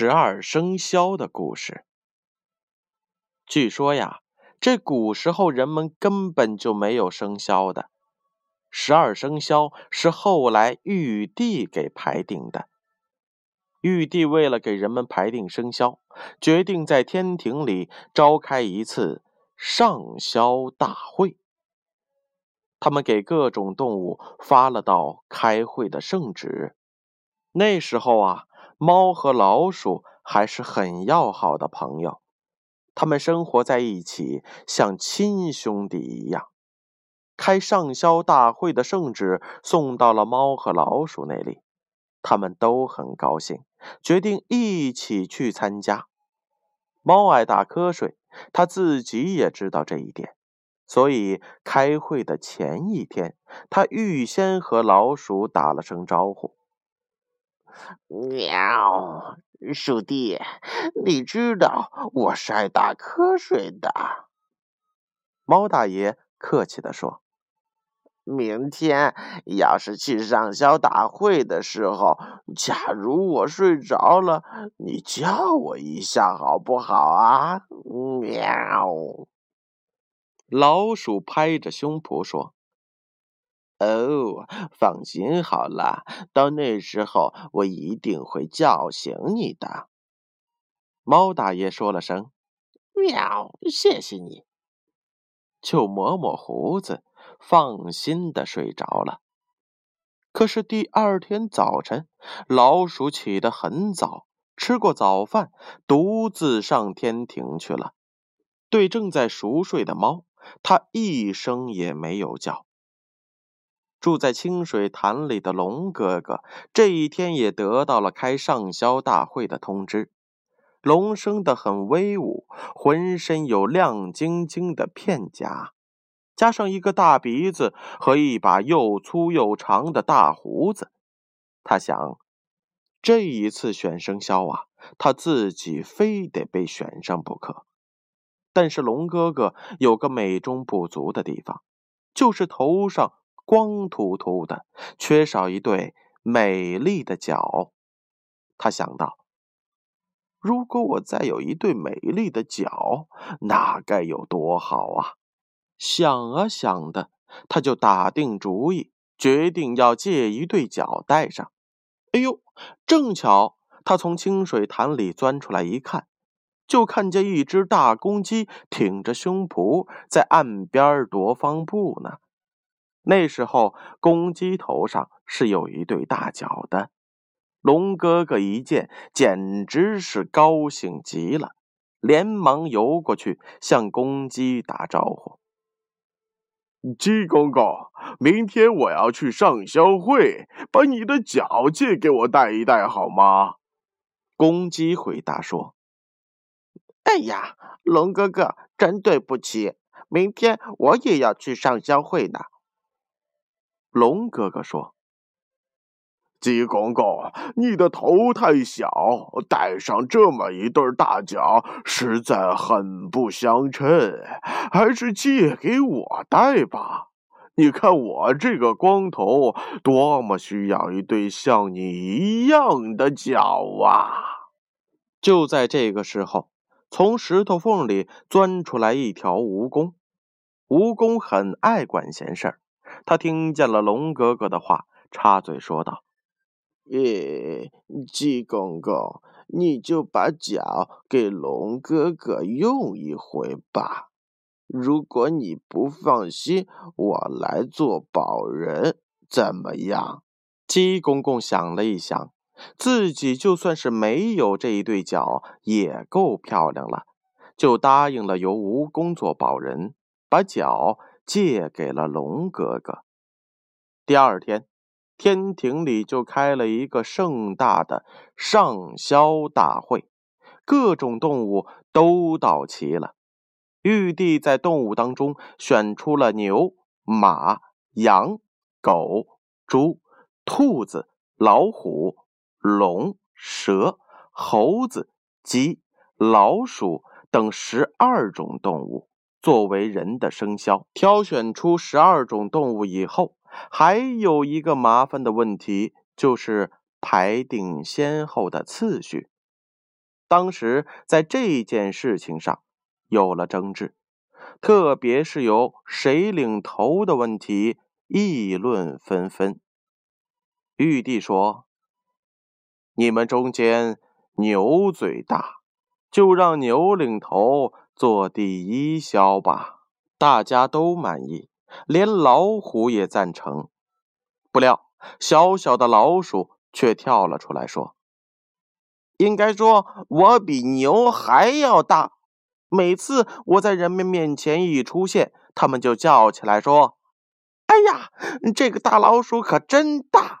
十二生肖的故事。据说呀，这古时候人们根本就没有生肖的。十二生肖是后来玉帝给排定的。玉帝为了给人们排定生肖，决定在天庭里召开一次上肖大会。他们给各种动物发了道开会的圣旨。那时候啊。猫和老鼠还是很要好的朋友，他们生活在一起，像亲兄弟一样。开上校大会的圣旨送到了猫和老鼠那里，他们都很高兴，决定一起去参加。猫爱打瞌睡，他自己也知道这一点，所以开会的前一天，他预先和老鼠打了声招呼。喵，鼠弟，你知道我是爱打瞌睡的。猫大爷客气地说：“明天要是去上校大会的时候，假如我睡着了，你叫我一下好不好啊？”喵。老鼠拍着胸脯说。哦，放心好了，到那时候我一定会叫醒你的。猫大爷说了声“喵”，谢谢你，就抹抹胡子，放心的睡着了。可是第二天早晨，老鼠起得很早，吃过早饭，独自上天庭去了。对正在熟睡的猫，它一声也没有叫。住在清水潭里的龙哥哥，这一天也得到了开上肖大会的通知。龙生得很威武，浑身有亮晶晶的片甲，加上一个大鼻子和一把又粗又长的大胡子。他想，这一次选生肖啊，他自己非得被选上不可。但是龙哥哥有个美中不足的地方，就是头上。光秃秃的，缺少一对美丽的脚。他想到，如果我再有一对美丽的脚，那该有多好啊！想啊想的，他就打定主意，决定要借一对脚戴上。哎呦，正巧他从清水潭里钻出来一看，就看见一只大公鸡挺着胸脯在岸边踱方步呢。那时候，公鸡头上是有一对大角的。龙哥哥一见，简直是高兴极了，连忙游过去向公鸡打招呼：“鸡公公，明天我要去上香会，把你的脚借给我戴一戴好吗？”公鸡回答说：“哎呀，龙哥哥，真对不起，明天我也要去上香会呢。”龙哥哥说：“鸡公公，你的头太小，戴上这么一对大脚，实在很不相称，还是借给我戴吧。你看我这个光头，多么需要一对像你一样的脚啊！”就在这个时候，从石头缝里钻出来一条蜈蚣。蜈蚣很爱管闲事儿。他听见了龙哥哥的话，插嘴说道：“耶，鸡公公，你就把脚给龙哥哥用一回吧。如果你不放心，我来做保人，怎么样？”鸡公公想了一想，自己就算是没有这一对脚，也够漂亮了，就答应了由蜈蚣做保人，把脚。借给了龙哥哥。第二天，天庭里就开了一个盛大的上肖大会，各种动物都到齐了。玉帝在动物当中选出了牛、马、羊、狗、猪、兔子、老虎、龙、蛇、猴子、鸡、老鼠等十二种动物。作为人的生肖，挑选出十二种动物以后，还有一个麻烦的问题，就是排定先后的次序。当时在这件事情上有了争执，特别是由谁领头的问题议论纷纷。玉帝说：“你们中间牛最大，就让牛领头做第一枭吧。”大家都满意，连老虎也赞成。不料，小小的老鼠却跳了出来说。应该说，我比牛还要大。每次我在人们面前一出现，他们就叫起来说：“哎呀，这个大老鼠可真大！”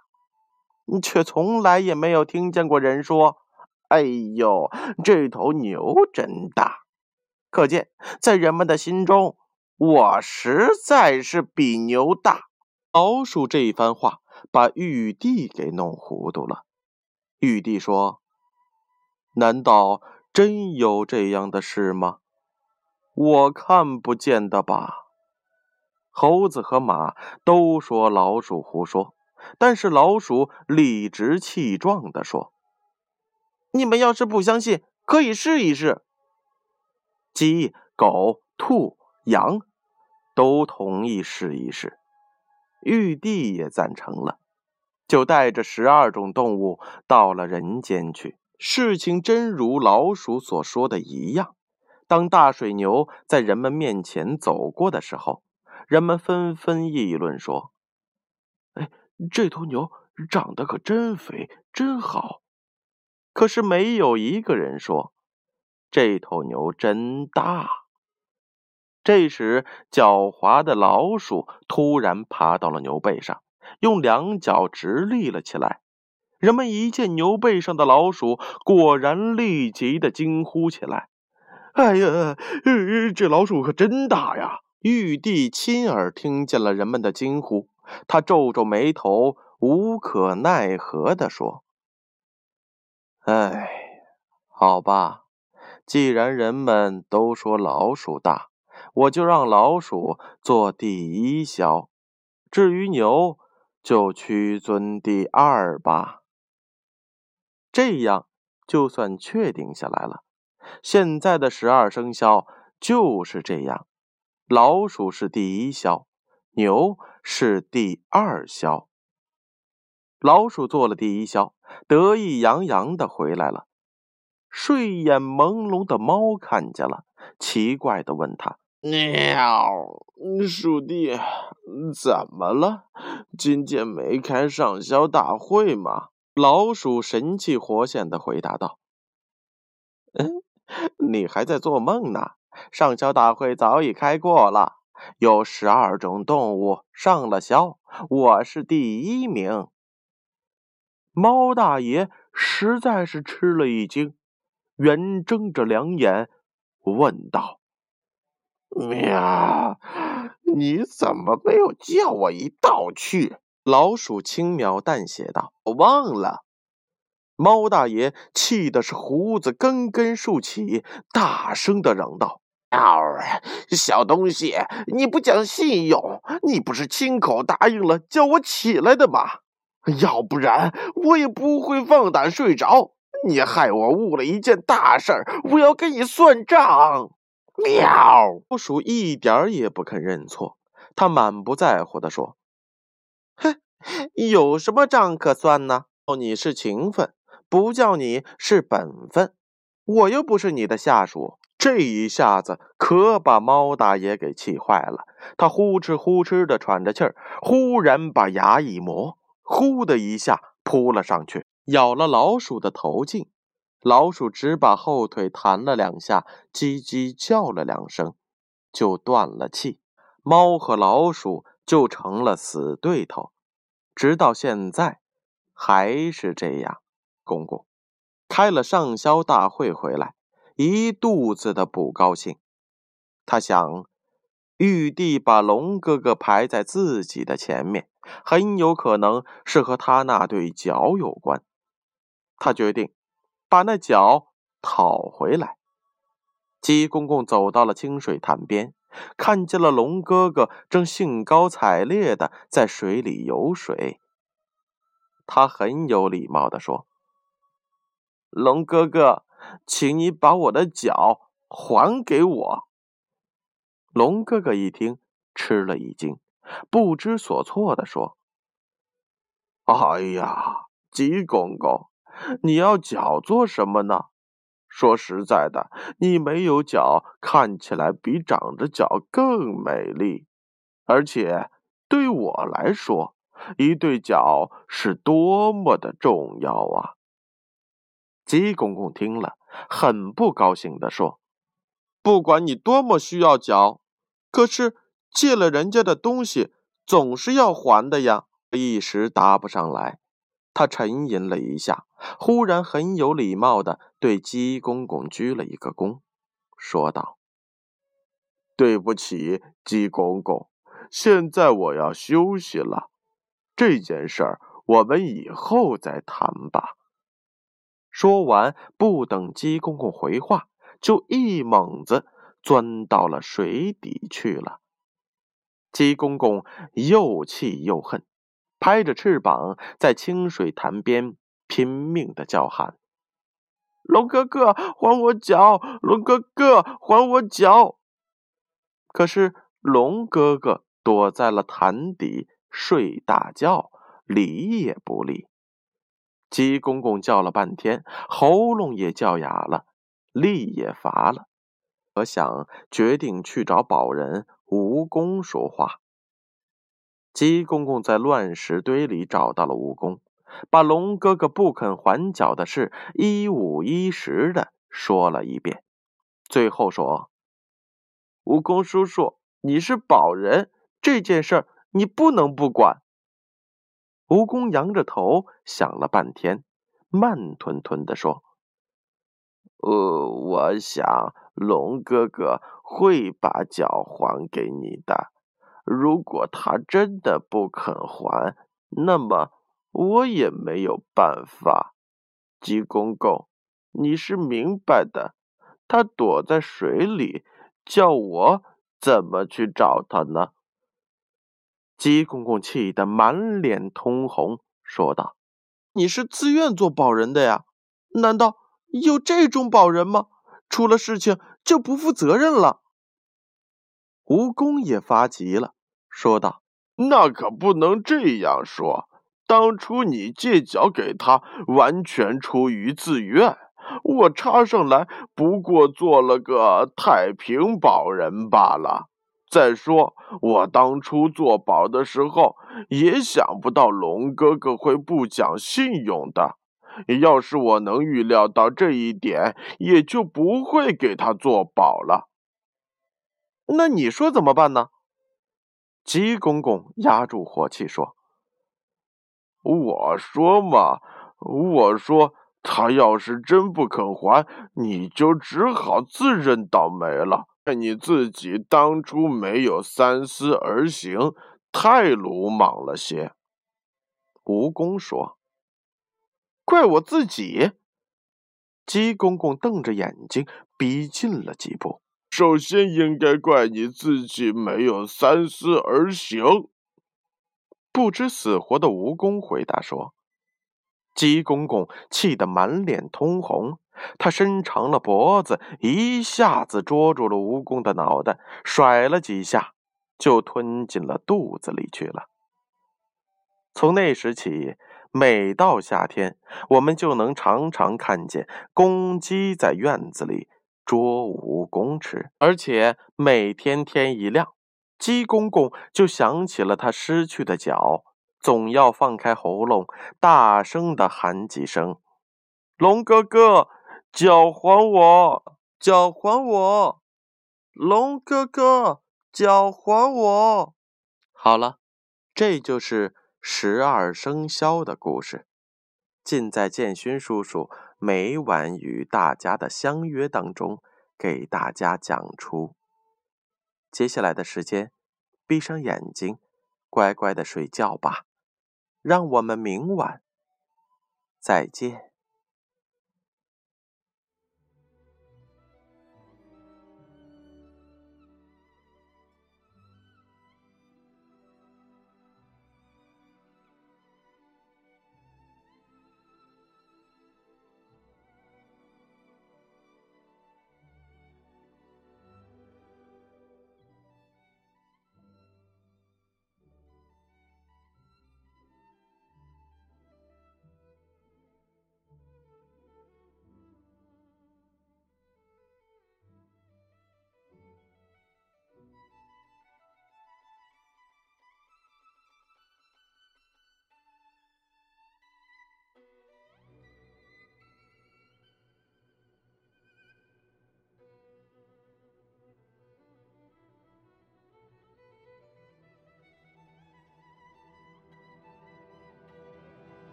却从来也没有听见过人说：“哎呦，这头牛真大！”可见，在人们的心中，我实在是比牛大。老鼠这一番话把玉帝给弄糊涂了。玉帝说。难道真有这样的事吗？我看不见的吧。猴子和马都说老鼠胡说，但是老鼠理直气壮地说：“你们要是不相信，可以试一试。”鸡、狗、兔、羊都同意试一试，玉帝也赞成了，就带着十二种动物到了人间去。事情真如老鼠所说的一样，当大水牛在人们面前走过的时候，人们纷纷议论说：“哎，这头牛长得可真肥，真好。”可是没有一个人说：“这头牛真大。”这时，狡猾的老鼠突然爬到了牛背上，用两脚直立了起来。人们一见牛背上的老鼠，果然立即的惊呼起来：“哎呀，这老鼠可真大呀！”玉帝亲耳听见了人们的惊呼，他皱皱眉头，无可奈何的说：“哎，好吧，既然人们都说老鼠大，我就让老鼠做第一枭，至于牛，就屈尊第二吧。”这样就算确定下来了。现在的十二生肖就是这样：老鼠是第一枭，牛是第二枭。老鼠做了第一枭，得意洋洋的回来了。睡眼朦胧的猫看见了，奇怪的问他：“喵，鼠弟，怎么了？今天没开上校大会吗？”老鼠神气活现的回答道：“嗯，你还在做梦呢。上校大会早已开过了，有十二种动物上了校，我是第一名。”猫大爷实在是吃了一惊，圆睁着两眼问道：“喵，你怎么没有叫我一道去？”老鼠轻描淡写道：“我忘了。”猫大爷气的是胡子根根竖起，大声的嚷道：“小东西，你不讲信用！你不是亲口答应了叫我起来的吗？要不然我也不会放胆睡着。你害我误了一件大事儿，我要跟你算账！”喵！老鼠一点也不肯认错，他满不在乎的说。哼有什么账可算呢？叫你是情分，不叫你是本分。我又不是你的下属。这一下子可把猫大爷给气坏了，他呼哧呼哧的喘着气儿，忽然把牙一磨，呼的一下扑了上去，咬了老鼠的头颈。老鼠只把后腿弹了两下，叽叽叫了两声，就断了气。猫和老鼠就成了死对头。直到现在，还是这样。公公开了上销大会回来，一肚子的不高兴。他想，玉帝把龙哥哥排在自己的前面，很有可能是和他那对脚有关。他决定把那脚讨回来。鸡公公走到了清水潭边。看见了龙哥哥正兴高采烈的在水里游水，他很有礼貌的说：“龙哥哥，请你把我的脚还给我。”龙哥哥一听，吃了一惊，不知所措的说：“哎呀，鸡公公，你要脚做什么呢？说实在的，你没有脚，看起来比长着脚更美丽，而且对我来说，一对脚是多么的重要啊！”鸡公公听了，很不高兴的说：“不管你多么需要脚，可是借了人家的东西，总是要还的呀。”一时答不上来。他沉吟了一下，忽然很有礼貌的对鸡公公鞠了一个躬，说道：“对不起，鸡公公，现在我要休息了。这件事儿，我们以后再谈吧。”说完，不等鸡公公回话，就一猛子钻到了水底去了。鸡公公又气又恨，拍着翅膀在清水潭边拼命的叫喊：“龙哥哥，还我脚！龙哥哥，还我脚！”可是龙哥哥躲在了潭底睡大觉，理也不理。鸡公公叫了半天，喉咙也叫哑了，力也乏了，我想决定去找宝人蜈蚣说话。鸡公公在乱石堆里找到了蜈蚣，把龙哥哥不肯还脚的事一五一十的说了一遍，最后说：“蜈蚣叔叔，你是宝人，这件事你不能不管。”蜈蚣扬着头想了半天，慢吞吞的说：“呃，我想龙哥哥会把脚还给你的。如果他真的不肯还，那么我也没有办法。鸡公公，你是明白的。他躲在水里，叫我怎么去找他呢？”鸡公公气得满脸通红，说道：“你是自愿做保人的呀？难道有这种保人吗？出了事情就不负责任了？”蜈蚣也发急了，说道：“那可不能这样说。当初你借脚给他，完全出于自愿，我插上来不过做了个太平保人罢了。”再说，我当初做保的时候，也想不到龙哥哥会不讲信用的。要是我能预料到这一点，也就不会给他做保了。那你说怎么办呢？鸡公公压住火气说：“我说嘛，我说他要是真不肯还，你就只好自认倒霉了。”你自己当初没有三思而行，太鲁莽了些。蜈蚣说：“怪我自己。”鸡公公瞪着眼睛逼近了几步。首先应该怪你自己没有三思而行。不知死活的蜈蚣回答说。鸡公公气得满脸通红。他伸长了脖子，一下子捉住了蜈蚣的脑袋，甩了几下，就吞进了肚子里去了。从那时起，每到夏天，我们就能常常看见公鸡在院子里捉蜈蚣吃，而且每天天一亮，鸡公公就想起了他失去的脚，总要放开喉咙，大声的喊几声：“龙哥哥！”脚还我，脚还我，龙哥哥，脚还我。好了，这就是十二生肖的故事，尽在建勋叔叔每晚与大家的相约当中给大家讲出。接下来的时间，闭上眼睛，乖乖的睡觉吧。让我们明晚再见。